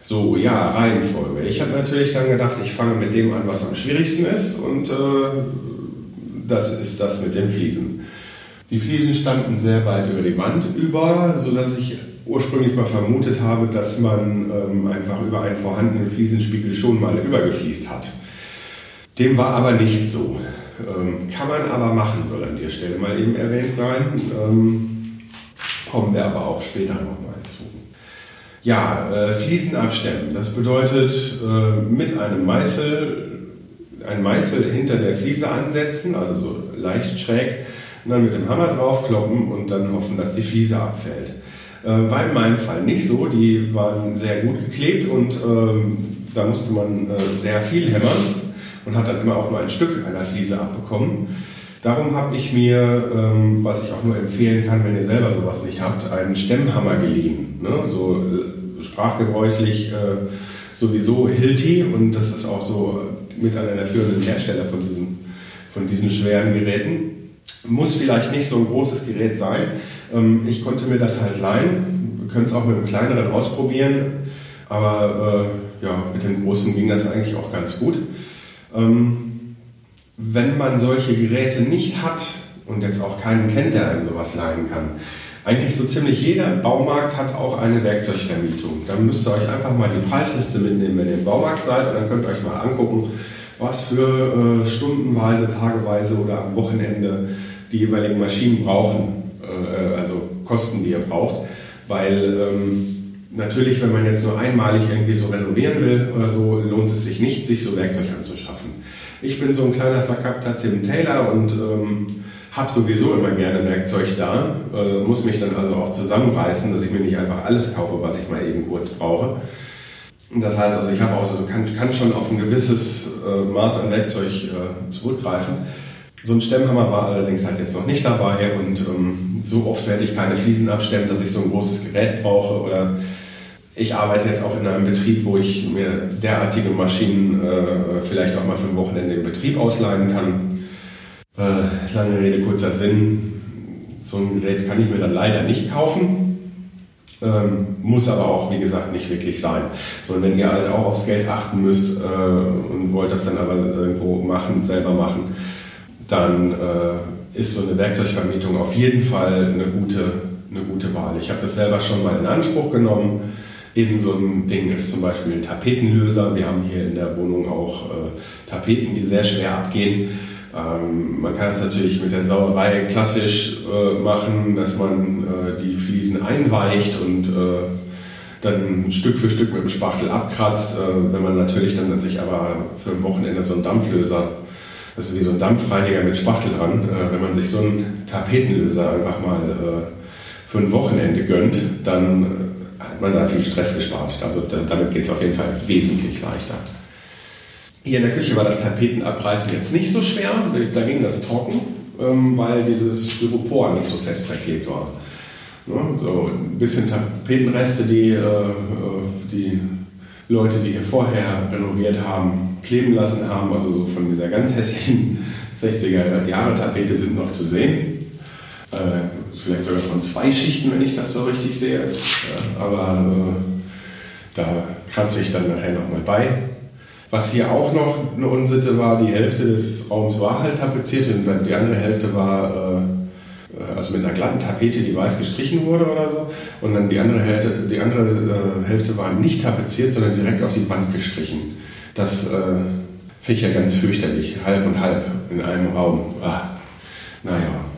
So, ja, Reihenfolge. Ich habe natürlich dann gedacht, ich fange mit dem an, was am schwierigsten ist und äh, das ist das mit den Fliesen. Die Fliesen standen sehr weit über die Wand über, sodass ich ursprünglich mal vermutet habe, dass man ähm, einfach über einen vorhandenen Fliesenspiegel schon mal übergefliest hat. Dem war aber nicht so. Ähm, kann man aber machen, soll an der Stelle mal eben erwähnt sein. Ähm, kommen wir aber auch später nochmal zu. Ja, äh, Fliesen abstemmen. Das bedeutet äh, mit einem Meißel, ein Meißel hinter der Fliese ansetzen, also so leicht schräg, und dann mit dem Hammer draufkloppen und dann hoffen, dass die Fliese abfällt. Äh, war in meinem Fall nicht so. Die waren sehr gut geklebt und ähm, da musste man äh, sehr viel hämmern und hat dann immer auch nur ein Stück einer Fliese abbekommen. Darum habe ich mir, ähm, was ich auch nur empfehlen kann, wenn ihr selber sowas nicht habt, einen Stemmhammer geliehen. Ne? So äh, sprachgebräuchlich äh, sowieso Hilti und das ist auch so mit einer der führenden Hersteller von diesen, von diesen schweren Geräten. Muss vielleicht nicht so ein großes Gerät sein. Ähm, ich konnte mir das halt leihen. Wir können es auch mit einem kleineren ausprobieren. Aber äh, ja, mit dem großen ging das eigentlich auch ganz gut. Ähm, wenn man solche Geräte nicht hat und jetzt auch keinen kennt, der einem sowas leihen kann, eigentlich so ziemlich jeder Baumarkt hat auch eine Werkzeugvermietung. Dann müsst ihr euch einfach mal die Preisliste mitnehmen, wenn ihr im Baumarkt seid und dann könnt ihr euch mal angucken, was für äh, stundenweise, tageweise oder am Wochenende die jeweiligen Maschinen brauchen, äh, also Kosten, die ihr braucht. Weil ähm, natürlich, wenn man jetzt nur einmalig irgendwie so renovieren will oder so, lohnt es sich nicht, sich so Werkzeug anzuschaffen. Ich bin so ein kleiner verkappter Tim Taylor und ähm, habe sowieso immer gerne Werkzeug da, äh, muss mich dann also auch zusammenreißen, dass ich mir nicht einfach alles kaufe, was ich mal eben kurz brauche. Das heißt also, ich habe auch so, kann, kann schon auf ein gewisses äh, Maß an Werkzeug äh, zurückgreifen. So ein Stemmhammer war allerdings halt jetzt noch nicht dabei und ähm, so oft werde ich keine Fliesen abstemmen, dass ich so ein großes Gerät brauche oder ich arbeite jetzt auch in einem Betrieb, wo ich mir derartige Maschinen äh, vielleicht auch mal für ein Wochenende im Betrieb ausleihen kann. Äh, lange Rede, kurzer Sinn. So ein Gerät kann ich mir dann leider nicht kaufen. Ähm, muss aber auch, wie gesagt, nicht wirklich sein. Sondern wenn ihr halt auch aufs Geld achten müsst äh, und wollt das dann aber irgendwo machen, selber machen, dann äh, ist so eine Werkzeugvermietung auf jeden Fall eine gute, eine gute Wahl. Ich habe das selber schon mal in Anspruch genommen in so einem Ding ist zum Beispiel ein Tapetenlöser. Wir haben hier in der Wohnung auch äh, Tapeten, die sehr schwer abgehen. Ähm, man kann es natürlich mit der Sauerei klassisch äh, machen, dass man äh, die Fliesen einweicht und äh, dann Stück für Stück mit dem Spachtel abkratzt. Äh, wenn man natürlich dann sich aber für ein Wochenende so einen Dampflöser, also wie so ein Dampfreiniger mit Spachtel dran, äh, wenn man sich so einen Tapetenlöser einfach mal für ein Wochenende gönnt, dann hat man da viel Stress gespart. Also damit geht es auf jeden Fall wesentlich leichter. Hier in der Küche war das Tapetenabreißen jetzt nicht so schwer, da ging das trocken, ähm, weil dieses Styropor nicht so fest verklebt war. So ein bisschen Tapetenreste, die äh, die Leute, die hier vorher renoviert haben, kleben lassen haben, also so von dieser ganz hässlichen 60er Jahre Tapete sind noch zu sehen. Äh, vielleicht sogar von zwei Schichten, wenn ich das so richtig sehe. aber äh, da kratze ich dann nachher nochmal bei. Was hier auch noch eine Unsitte war, die Hälfte des Raums war halt tapeziert und die andere Hälfte war äh, also mit einer glatten Tapete, die weiß gestrichen wurde oder so. Und dann die andere Hälfte, die andere äh, Hälfte war nicht tapeziert, sondern direkt auf die Wand gestrichen. Das äh, finde ich ja ganz fürchterlich, halb und halb in einem Raum. Ah, naja.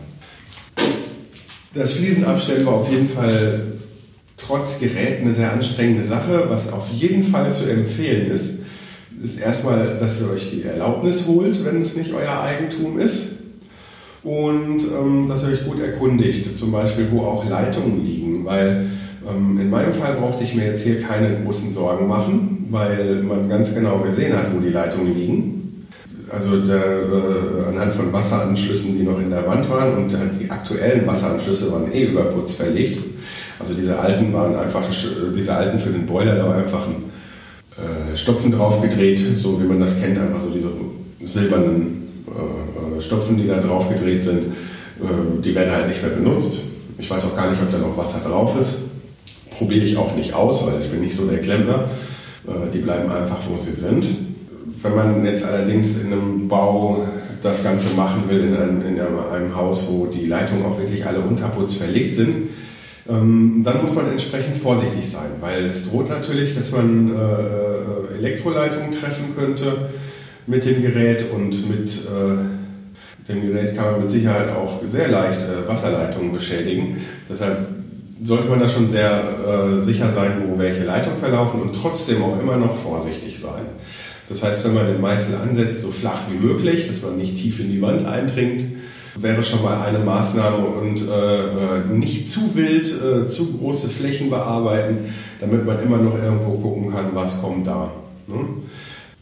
Das Fliesenabstellen war auf jeden Fall trotz Gerät eine sehr anstrengende Sache. Was auf jeden Fall zu empfehlen ist, ist erstmal, dass ihr euch die Erlaubnis holt, wenn es nicht euer Eigentum ist. Und ähm, dass ihr euch gut erkundigt, zum Beispiel, wo auch Leitungen liegen. Weil ähm, in meinem Fall brauchte ich mir jetzt hier keine großen Sorgen machen, weil man ganz genau gesehen hat, wo die Leitungen liegen. Also der, äh, anhand von Wasseranschlüssen, die noch in der Wand waren und die aktuellen Wasseranschlüsse waren eh über Putz verlegt. Also diese alten waren einfach, diese alten für den Boiler, da war einfach ein äh, Stopfen drauf gedreht, so wie man das kennt, einfach so diese silbernen äh, äh Stopfen, die da drauf gedreht sind. Äh, die werden halt nicht mehr benutzt. Ich weiß auch gar nicht, ob da noch Wasser drauf ist. Probiere ich auch nicht aus, weil ich bin nicht so der Klempner. Äh, die bleiben einfach, wo sie sind. Wenn man jetzt allerdings in einem Bau das Ganze machen will, in einem, in einem Haus, wo die Leitungen auch wirklich alle unterputz verlegt sind, Ähm, dann muss man entsprechend vorsichtig sein, weil es droht natürlich, dass man äh, Elektroleitungen treffen könnte mit dem Gerät und mit äh, dem Gerät kann man mit Sicherheit auch sehr leicht äh, Wasserleitungen beschädigen. Deshalb sollte man da schon sehr sicher sein, wo welche Leitungen verlaufen und trotzdem auch immer noch vorsichtig sein. Das heißt, wenn man den Meißel ansetzt, so flach wie möglich, dass man nicht tief in die Wand eindringt, wäre schon mal eine Maßnahme und äh, äh, nicht zu wild, äh, zu große Flächen bearbeiten, damit man immer noch irgendwo gucken kann, was kommt da. Ne?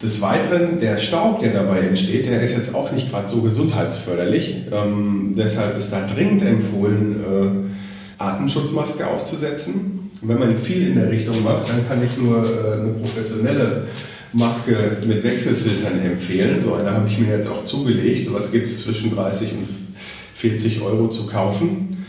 Des Weiteren, der Staub, der dabei entsteht, der ist jetzt auch nicht gerade so gesundheitsförderlich. Ähm, deshalb ist da dringend empfohlen, äh, Atemschutzmaske aufzusetzen. Und wenn man viel in der Richtung macht, dann kann ich nur äh, eine professionelle Maske mit Wechselfiltern empfehlen. So eine habe ich mir jetzt auch zugelegt. So was gibt es zwischen 30 und 40 Euro zu kaufen.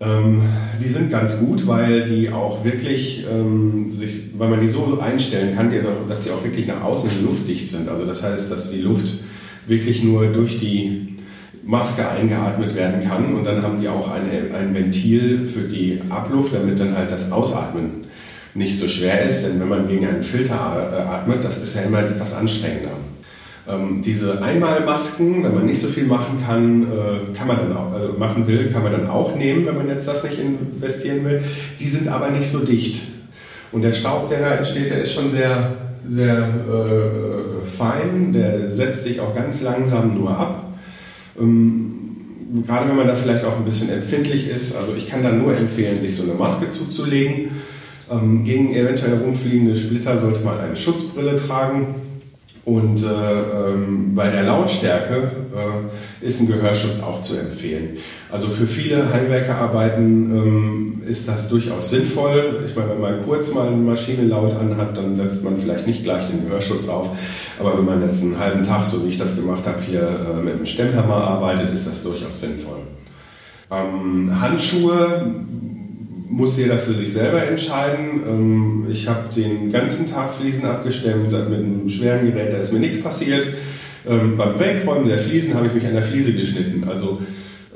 Ähm, die sind ganz gut, weil die auch wirklich ähm, sich, weil man die so einstellen kann, dass die auch wirklich nach außen luftdicht sind. Also das heißt, dass die Luft wirklich nur durch die Maske eingeatmet werden kann und dann haben die auch eine, ein Ventil für die Abluft, damit dann halt das Ausatmen nicht so schwer ist, denn wenn man gegen einen Filter äh, atmet, das ist ja immer etwas anstrengender. Ähm, diese Einmalmasken, wenn man nicht so viel machen kann, äh, kann man dann auch, also machen will, kann man dann auch nehmen, wenn man jetzt das nicht investieren will. Die sind aber nicht so dicht. Und der Staub, der da entsteht, der ist schon sehr, sehr äh, fein, der setzt sich auch ganz langsam nur ab. Ähm, gerade wenn man da vielleicht auch ein bisschen empfindlich ist, also ich kann dann nur empfehlen, sich so eine Maske zuzulegen. Ähm, gegen eventuell rumfliegende Splitter sollte man eine Schutzbrille tragen und äh, ähm, bei der Lautstärke äh, ist ein Gehörschutz auch zu empfehlen. Also für viele Heimwerkerarbeiten ähm, ist das durchaus sinnvoll. Ich meine, wenn man kurz mal eine Maschine laut anhat, dann setzt man vielleicht nicht gleich den Gehörschutz auf. Aber wenn man jetzt einen halben Tag, so wie ich das gemacht habe, hier äh, mit einem Stemmhammer arbeitet, ist das durchaus sinnvoll. Ähm, Handschuhe muss jeder für sich selber entscheiden. Ähm, ich habe den ganzen Tag Fliesen abgestemmt mit einem schweren Gerät, da ist mir nichts passiert. Ähm, beim Wegräumen der Fliesen habe ich mich an der Fliese geschnitten. Also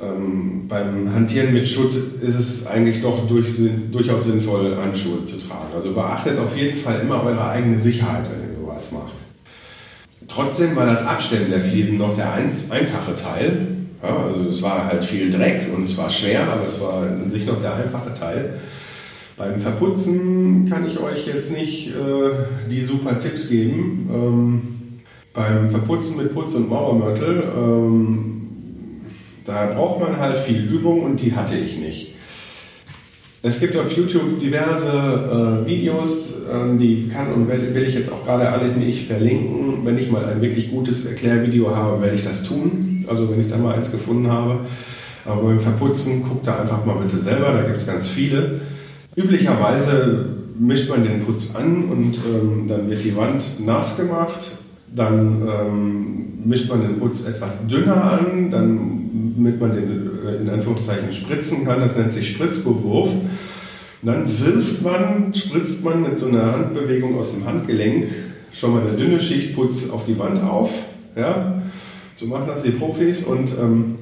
ähm, beim Hantieren mit Schutt ist es eigentlich doch durch, durchaus sinnvoll, Handschuhe zu tragen. Also beachtet auf jeden Fall immer eure eigene Sicherheit, wenn ihr sowas macht. Trotzdem war das Abstemmen der Fliesen noch der einfache Teil. Ja, also es war halt viel Dreck und es war schwer, aber es war in sich noch der einfache Teil. Beim Verputzen kann ich euch jetzt nicht äh, die super Tipps geben. Ähm, beim Verputzen mit Putz und Mauermörtel, ähm, da braucht man halt viel Übung und die hatte ich nicht. Es gibt auf YouTube diverse äh, Videos, äh, die kann und will, will ich jetzt auch gerade alle nicht verlinken. Wenn ich mal ein wirklich gutes Erklärvideo habe, werde ich das tun. Also wenn ich da mal eins gefunden habe. Aber beim Verputzen guckt da einfach mal bitte selber, da gibt es ganz viele. Üblicherweise mischt man den Putz an und ähm, dann wird die Wand nass gemacht. Dann ähm, mischt man den Putz etwas dünner an, damit man den äh, in Anführungszeichen spritzen kann. Das nennt sich Spritzbewurf. Dann wirft man, spritzt man mit so einer Handbewegung aus dem Handgelenk schon mal eine dünne Schicht Putz auf die Wand auf. Ja? So machen das die Profis und ähm,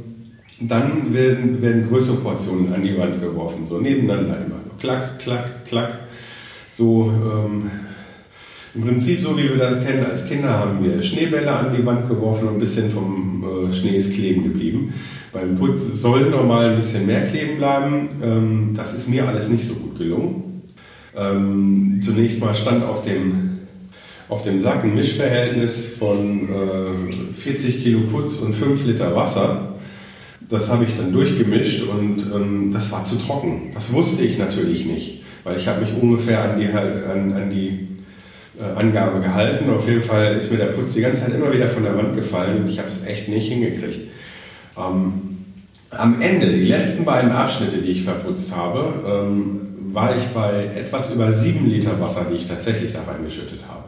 dann werden, werden größere Portionen an die Wand geworfen, so nebeneinander immer. So klack, klack, klack. So ähm, im Prinzip so wie wir das kennen als Kinder haben wir Schneebälle an die Wand geworfen und ein bisschen vom äh, Schnee ist kleben geblieben. Beim Putz soll normal ein bisschen mehr kleben bleiben. Ähm, das ist mir alles nicht so gut gelungen. Ähm, zunächst mal stand auf dem, auf dem Sack ein Mischverhältnis von äh, 40 Kilo Putz und 5 Liter Wasser. Das habe ich dann durchgemischt und ähm, das war zu trocken. Das wusste ich natürlich nicht, weil ich habe mich ungefähr an die, an, an die äh, Angabe gehalten. Auf jeden Fall ist mir der Putz die ganze Zeit immer wieder von der Wand gefallen und ich habe es echt nicht hingekriegt. Ähm, am Ende, die letzten beiden Abschnitte, die ich verputzt habe, ähm, war ich bei etwas über 7 Liter Wasser, die ich tatsächlich da reingeschüttet habe.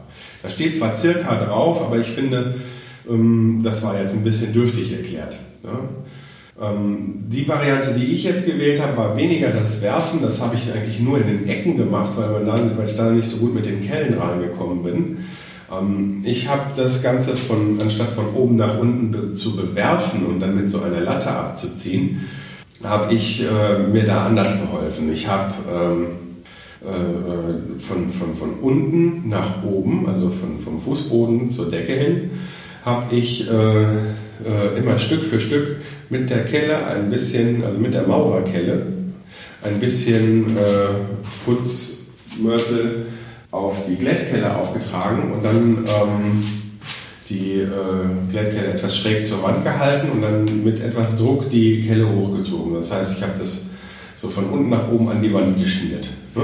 Da steht zwar circa drauf, aber ich finde, ähm, das war jetzt ein bisschen dürftig erklärt. Ja? Ähm, die Variante, die ich jetzt gewählt habe, war weniger das Werfen. Das habe ich eigentlich nur in den Ecken gemacht, weil, ich da nicht so gut mit den Kellen reingekommen bin. Ähm, ich habe das Ganze von, anstatt von oben nach unten zu bewerfen und dann mit so einer Latte abzuziehen, habe ich äh, mir da anders geholfen. Ich habe äh, von, von, von unten nach oben, also von, vom Fußboden zur Decke hin, habe ich äh, äh, immer Stück für Stück mit der Kelle ein bisschen, also mit der Maurerkelle, ein bisschen äh, Putzmörtel auf die Glättkelle aufgetragen und dann ähm, die äh, Glättkelle etwas schräg zur Wand gehalten und dann mit etwas Druck die Kelle hochgezogen. Das heißt, ich habe das so von unten nach oben an die Wand geschmiert. Ne?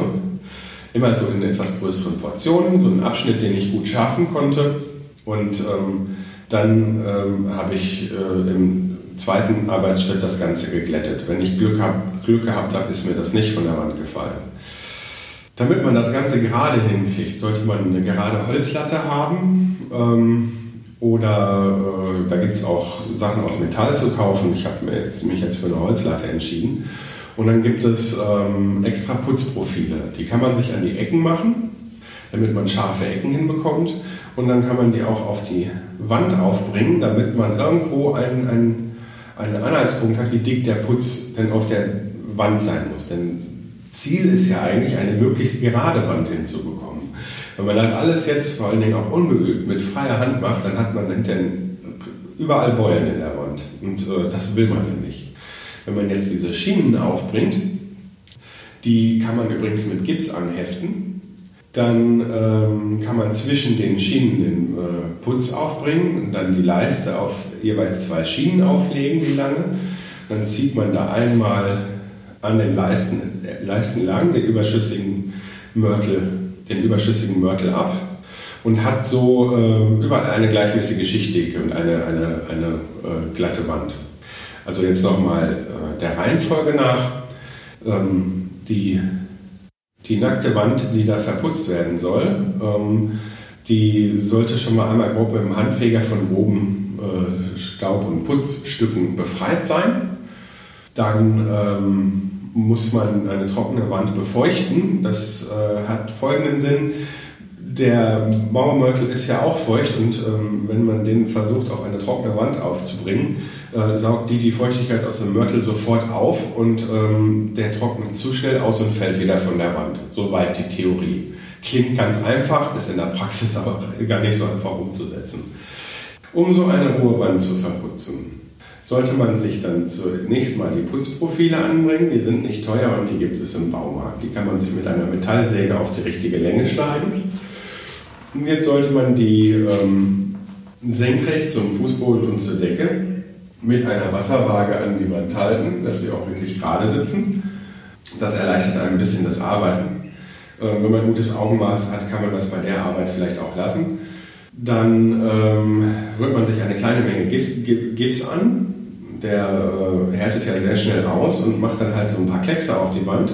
Immer so in etwas größeren Portionen, so einen Abschnitt, den ich gut schärfen konnte. Und ähm, dann ähm, habe ich äh, im zweiten Arbeitsschritt das Ganze geglättet. Wenn ich Glück, hab, Glück gehabt habe, ist mir das nicht von der Wand gefallen. Damit man das Ganze gerade hinkriegt, sollte man eine gerade Holzlatte haben. Ähm, oder äh, da gibt es auch Sachen aus Metall zu kaufen. Ich habe mich jetzt für eine Holzlatte entschieden. Und dann gibt es ähm, extra Putzprofile. Die kann man sich an die Ecken machen, damit man scharfe Ecken hinbekommt. Und dann kann man die auch auf die Wand aufbringen, damit man irgendwo einen, einen, einen Anhaltspunkt hat, wie dick der Putz denn auf der Wand sein muss. Denn Ziel ist ja eigentlich, eine möglichst gerade Wand hinzubekommen. Wenn man das alles jetzt vor allen Dingen auch ungeübt mit freier Hand macht, dann hat man hinterher überall Beulen in der Wand. Und äh, das will man ja nicht. Wenn man jetzt diese Schienen aufbringt, die kann man übrigens mit Gips anheften. Dann ähm, kann man zwischen den Schienen den äh, Putz aufbringen und dann die Leiste auf jeweils zwei Schienen auflegen, die lange. Dann zieht man da einmal an den Leisten, äh, Leisten lang den überschüssigen Mörtel, den überschüssigen Mörtel ab und hat so äh, überall eine gleichmäßige Schichtdicke und eine, eine, eine äh, glatte Wand. Also jetzt nochmal äh, der Reihenfolge nach. Ähm, die die nackte Wand, die da verputzt werden soll, ähm, die sollte schon mal einmal grob dem Handfeger von groben äh, Staub- und Putzstücken befreit sein. Dann ähm, muss man eine trockene Wand befeuchten. Das äh, hat folgenden Sinn. Der Mauermörtel ist ja auch feucht und ähm, wenn man den versucht auf eine trockene Wand aufzubringen, äh, saugt die die Feuchtigkeit aus dem Mörtel sofort auf und ähm, der trocknet zu schnell aus und fällt wieder von der Wand. Soweit die Theorie. Klingt ganz einfach, ist in der Praxis aber gar nicht so einfach umzusetzen. Um so eine hohe Wand zu verputzen, sollte man sich dann zunächst mal die Putzprofile anbringen. Die sind nicht teuer und die gibt es im Baumarkt. Die kann man sich mit einer Metallsäge auf die richtige Länge schneiden. Und jetzt sollte man die ähm, senkrecht zum Fußboden und zur Decke mit einer Wasserwaage an die Wand halten, dass sie auch wirklich gerade sitzen. Das erleichtert ein bisschen das Arbeiten. Ähm, wenn man ein gutes Augenmaß hat, kann man das bei der Arbeit vielleicht auch lassen. Dann ähm, rührt man sich eine kleine Menge Gips an. Der äh, härtet ja sehr schnell aus und macht dann halt so ein paar Kleckse auf die Wand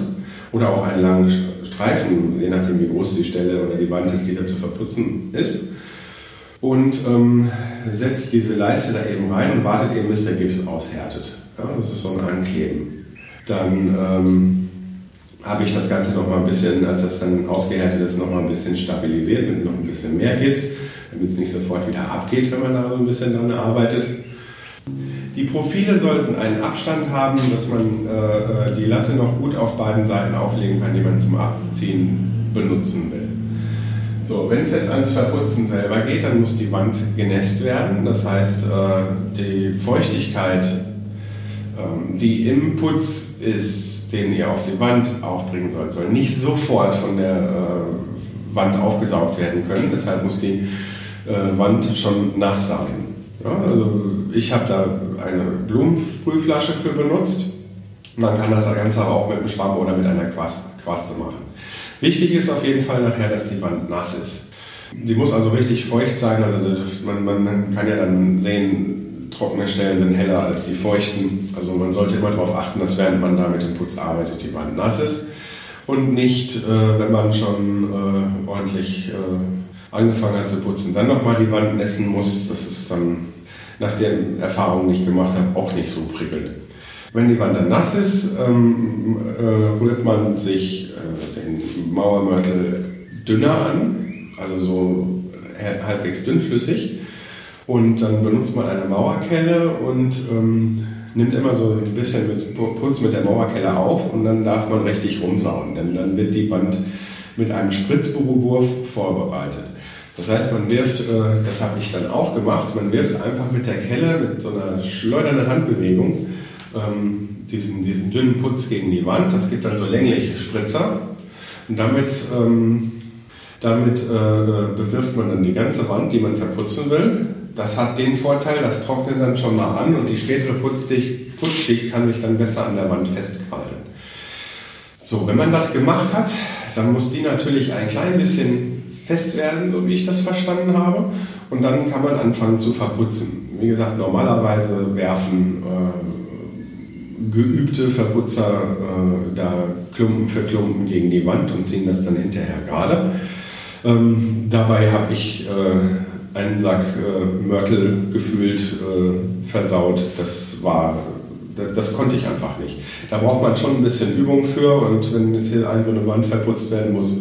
oder auch einen langen Streifen, je nachdem wie groß die Stelle oder die Wand ist, die da zu verputzen ist und ähm, setzt diese Leiste da eben rein und wartet eben, bis der Gips aushärtet. Ja, das ist so ein Ankleben. Dann ähm, habe ich das Ganze noch mal ein bisschen, als das dann ausgehärtet ist, noch mal ein bisschen stabilisiert mit noch ein bisschen mehr Gips, damit es nicht sofort wieder abgeht, wenn man da so ein bisschen dran arbeitet. Die Profile sollten einen Abstand haben, dass man äh, die Latte noch gut auf beiden Seiten auflegen kann, die man zum Abziehen benutzen will. So, wenn es jetzt ans Verputzen selber geht, dann muss die Wand genässt werden. Das heißt, äh, die Feuchtigkeit, ähm, die im Putz ist, den ihr auf die Wand aufbringen sollt, soll nicht sofort von der äh, Wand aufgesaugt werden können. Deshalb muss die äh, Wand schon nass sein. Also ich habe da eine Blumensprühflasche für benutzt. Man kann das Ganze aber auch mit einem Schwamm oder mit einer Quaste machen. Wichtig ist auf jeden Fall nachher, dass die Wand nass ist. Die muss also richtig feucht sein. Also man, man, kann ja dann sehen, trockene Stellen sind heller als die feuchten. Also man sollte immer darauf achten, dass während man da mit dem Putz arbeitet, die Wand nass ist. Und nicht, äh, wenn man schon äh, ordentlich äh, angefangen hat zu putzen, dann nochmal die Wand nässen muss. Das ist dann, nach der Erfahrung, die ich gemacht habe, auch nicht so prickelnd. Wenn die Wand dann nass ist, ähm, äh, rührt man sich Mauermörtel dünner an, also so halbwegs dünnflüssig. Und dann benutzt man eine Mauerkelle und ähm, nimmt immer so ein bisschen mit Putz mit der Mauerkelle auf und dann darf man richtig rumsauen, denn dann wird die Wand mit einem Spritzberufwurf vorbereitet. Das heißt, man wirft, äh, das habe ich dann auch gemacht, man wirft einfach mit der Kelle, mit so einer schleudernden Handbewegung, ähm, diesen, diesen dünnen Putz gegen die Wand. Das gibt dann so längliche Spritzer. Und damit, ähm, damit äh, bewirft man dann die ganze Wand, die man verputzen will. Das hat den Vorteil, das trocknet dann schon mal an und die spätere Putzschicht, Putzschicht kann sich dann besser an der Wand festkrallen. So, wenn man das gemacht hat, dann muss die natürlich ein klein bisschen fest werden, so wie ich das verstanden habe. Und dann kann man anfangen zu verputzen. Wie gesagt, normalerweise werfen äh, geübte Verputzer äh, da Klumpen für Klumpen gegen die Wand und ziehen das dann hinterher gerade. Ähm, dabei habe ich äh, einen Sack äh, Mörtel gefühlt äh, versaut. Das war das konnte ich einfach nicht. Da braucht man schon ein bisschen Übung für und wenn jetzt hier ein so eine Wand verputzt werden muss,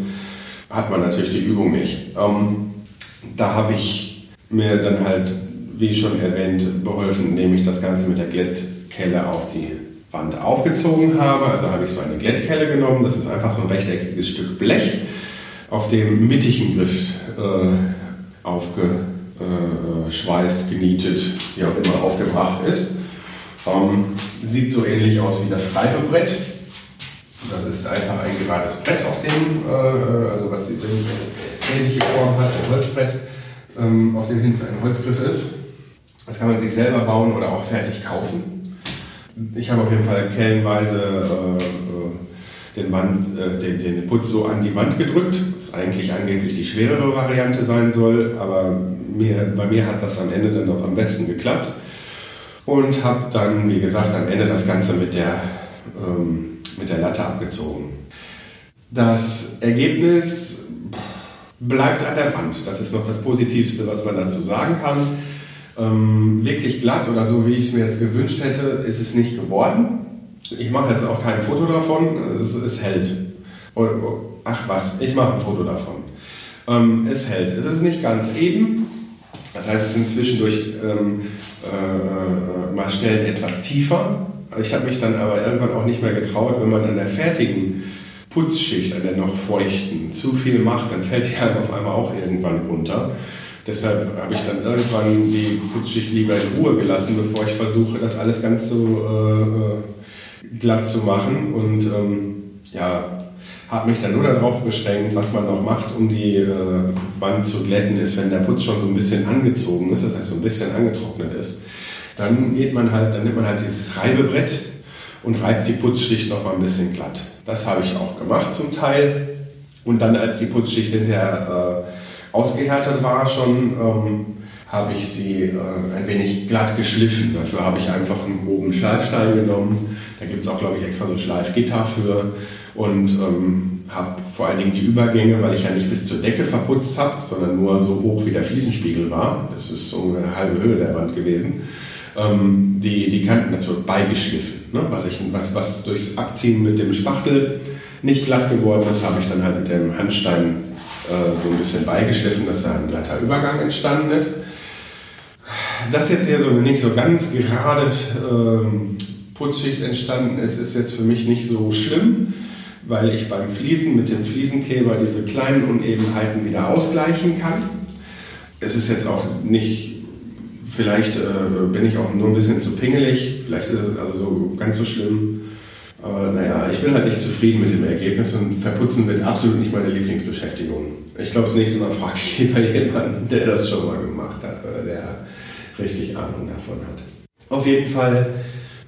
hat man natürlich die Übung nicht. Ähm, da habe ich mir dann halt, wie schon erwähnt, beholfen, indem ich das Ganze mit der Glättkelle auf die Wand aufgezogen habe. Also habe ich so eine Glättkelle genommen. Das ist einfach so ein rechteckiges Stück Blech, auf dem mittigen Griff äh, aufgeschweißt, genietet, wie auch immer aufgebracht ist. Ähm, sieht so ähnlich aus wie das Reibebrett. Das ist einfach ein gerades Brett, auf dem, äh, also was die ähnliche Form hat, ein Holzbrett, ähm, auf dem hinten ein Holzgriff ist. Das kann man sich selber bauen oder auch fertig kaufen. Ich habe auf jeden Fall kellenweise äh, äh den, Wand, äh, den, den Putz so an die Wand gedrückt, was eigentlich angeblich die schwerere Variante sein soll, aber mir, bei mir hat das am Ende dann noch am besten geklappt. Und habe dann, wie gesagt, am Ende das Ganze mit der ähm, mit der Latte abgezogen. Das Ergebnis bleibt an der Wand. Das ist noch das Positivste, was man dazu sagen kann. Ähm, wirklich glatt oder so, wie ich es mir jetzt gewünscht hätte, ist es nicht geworden. Ich mache jetzt auch kein Foto davon. Es, es hält. ach was, ich mache ein Foto davon. Ähm, es hält. Es ist nicht ganz eben. Das heißt, es sind zwischendurch ähm, äh, äh mal Stellen etwas tiefer. Ich habe mich dann aber irgendwann auch nicht mehr getraut, wenn man an der fertigen Putzschicht, an der noch feuchten, zu viel macht, dann fällt die halt auf einmal auch irgendwann runter. Deshalb habe ich dann irgendwann die Putzschicht lieber in Ruhe gelassen, bevor ich versuche, das alles ganz so äh, glatt zu machen. Und ähm, ja, habe mich dann nur darauf beschränkt, was man noch macht, um die äh, Wand zu glätten, ist, wenn der Putz schon so ein bisschen angezogen ist, das heißt so ein bisschen angetrocknet ist dann geht man halt, dann nimmt man halt dieses Reibebrett und reibt die Putzschicht noch mal ein bisschen glatt. Das habe ich auch gemacht zum Teil. Und dann, als die Putzschicht hinterher äh, ausgehärtet war, schon ähm, habe ich sie äh, ein wenig glatt geschliffen. Dafür habe ich einfach einen groben Schleifstein genommen. Da gibt es auch, glaube ich, extra so Schleifgitter für. Und ähm, habe vor allen Dingen die Übergänge, weil ich ja nicht bis zur Decke verputzt habe, sondern nur so hoch wie der Fliesenspiegel war. Das ist so eine halbe Höhe der Wand gewesen ähm, die, die Kanten dazu beigeschliffen. Ne? Was, ich, was, was durchs Abziehen mit dem Spachtel nicht glatt geworden ist, habe ich dann halt mit dem Handstein äh, so ein bisschen beigeschliffen, dass da ein glatter Übergang entstanden ist. Dass jetzt hier so eine nicht so ganz gerade äh, Putzschicht entstanden ist, ist jetzt für mich nicht so schlimm, weil ich beim Fliesen mit dem Fliesenkleber diese kleinen Unebenheiten wieder ausgleichen kann. Es ist jetzt auch nicht Vielleicht äh, bin ich auch nur ein bisschen zu pingelig, vielleicht ist es also so ganz so schlimm. Aber naja, ich bin halt nicht zufrieden mit dem Ergebnis und verputzen wird absolut nicht meine Lieblingsbeschäftigung. Ich glaube, das nächste Mal frage ich lieber jemanden, der das schon mal gemacht hat oder der richtig Ahnung davon hat. Auf jeden Fall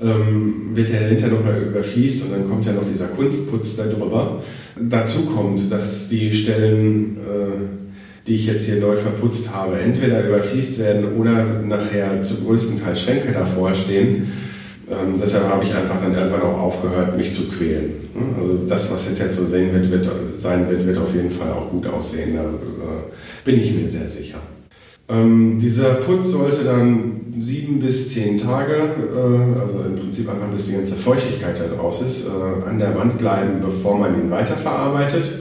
ähm, wird der hinterher nochmal überfließt und dann kommt ja noch dieser Kunstputz da drüber. Dazu kommt, dass die Stellen äh, die ich jetzt hier neu verputzt habe, entweder überfließt werden oder nachher zu größten Teil Schränke davor stehen. Ähm, deshalb habe ich einfach dann irgendwann auch aufgehört, mich zu quälen. Also das, was jetzt so sehen wird, wird, sein wird, wird auf jeden Fall auch gut aussehen. Da äh, bin ich mir sehr sicher. Ähm, dieser Putz sollte dann sieben bis zehn Tage, äh, also im Prinzip einfach bis die ganze Feuchtigkeit da draus ist, äh, an der Wand bleiben, bevor man ihn weiterverarbeitet.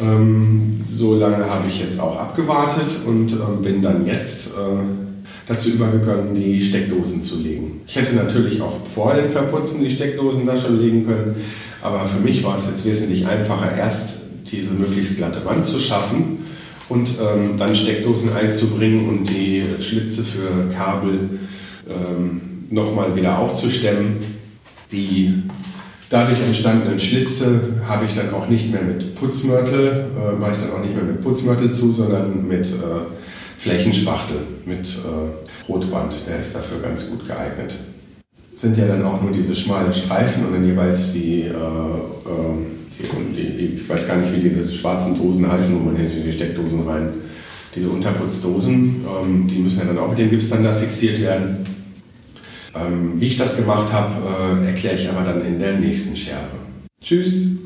Ähm, so lange habe ich jetzt auch abgewartet und ähm, bin dann jetzt äh, dazu übergegangen, die Steckdosen zu legen. Ich hätte natürlich auch vor dem Verputzen die Steckdosen da schon legen können, aber für mich war es jetzt wesentlich einfacher, erst diese möglichst glatte Wand zu schaffen und ähm, dann Steckdosen einzubringen und die Schlitze für Kabel ähm, nochmal wieder aufzustemmen. Die dadurch entstandenen Schlitze habe ich dann auch nicht mehr mit Putzmörtel, äh, mache ich dann auch nicht mehr mit Putzmörtel zu, sondern mit äh, Flächenspachtel, mit äh, Rotband. Der ist dafür ganz gut geeignet. Sind ja dann auch nur diese schmalen Streifen und dann jeweils die, äh, äh, die, die, ich weiß gar nicht, wie diese schwarzen Dosen heißen, wo man hier die Steckdosen rein, diese Unterputzdosen, ähm, die müssen ja dann auch mit dem Gips dann da fixiert werden. Ähm, wie ich das gemacht habe, äh, erkläre ich aber dann in der nächsten Scherbe. Tschüss!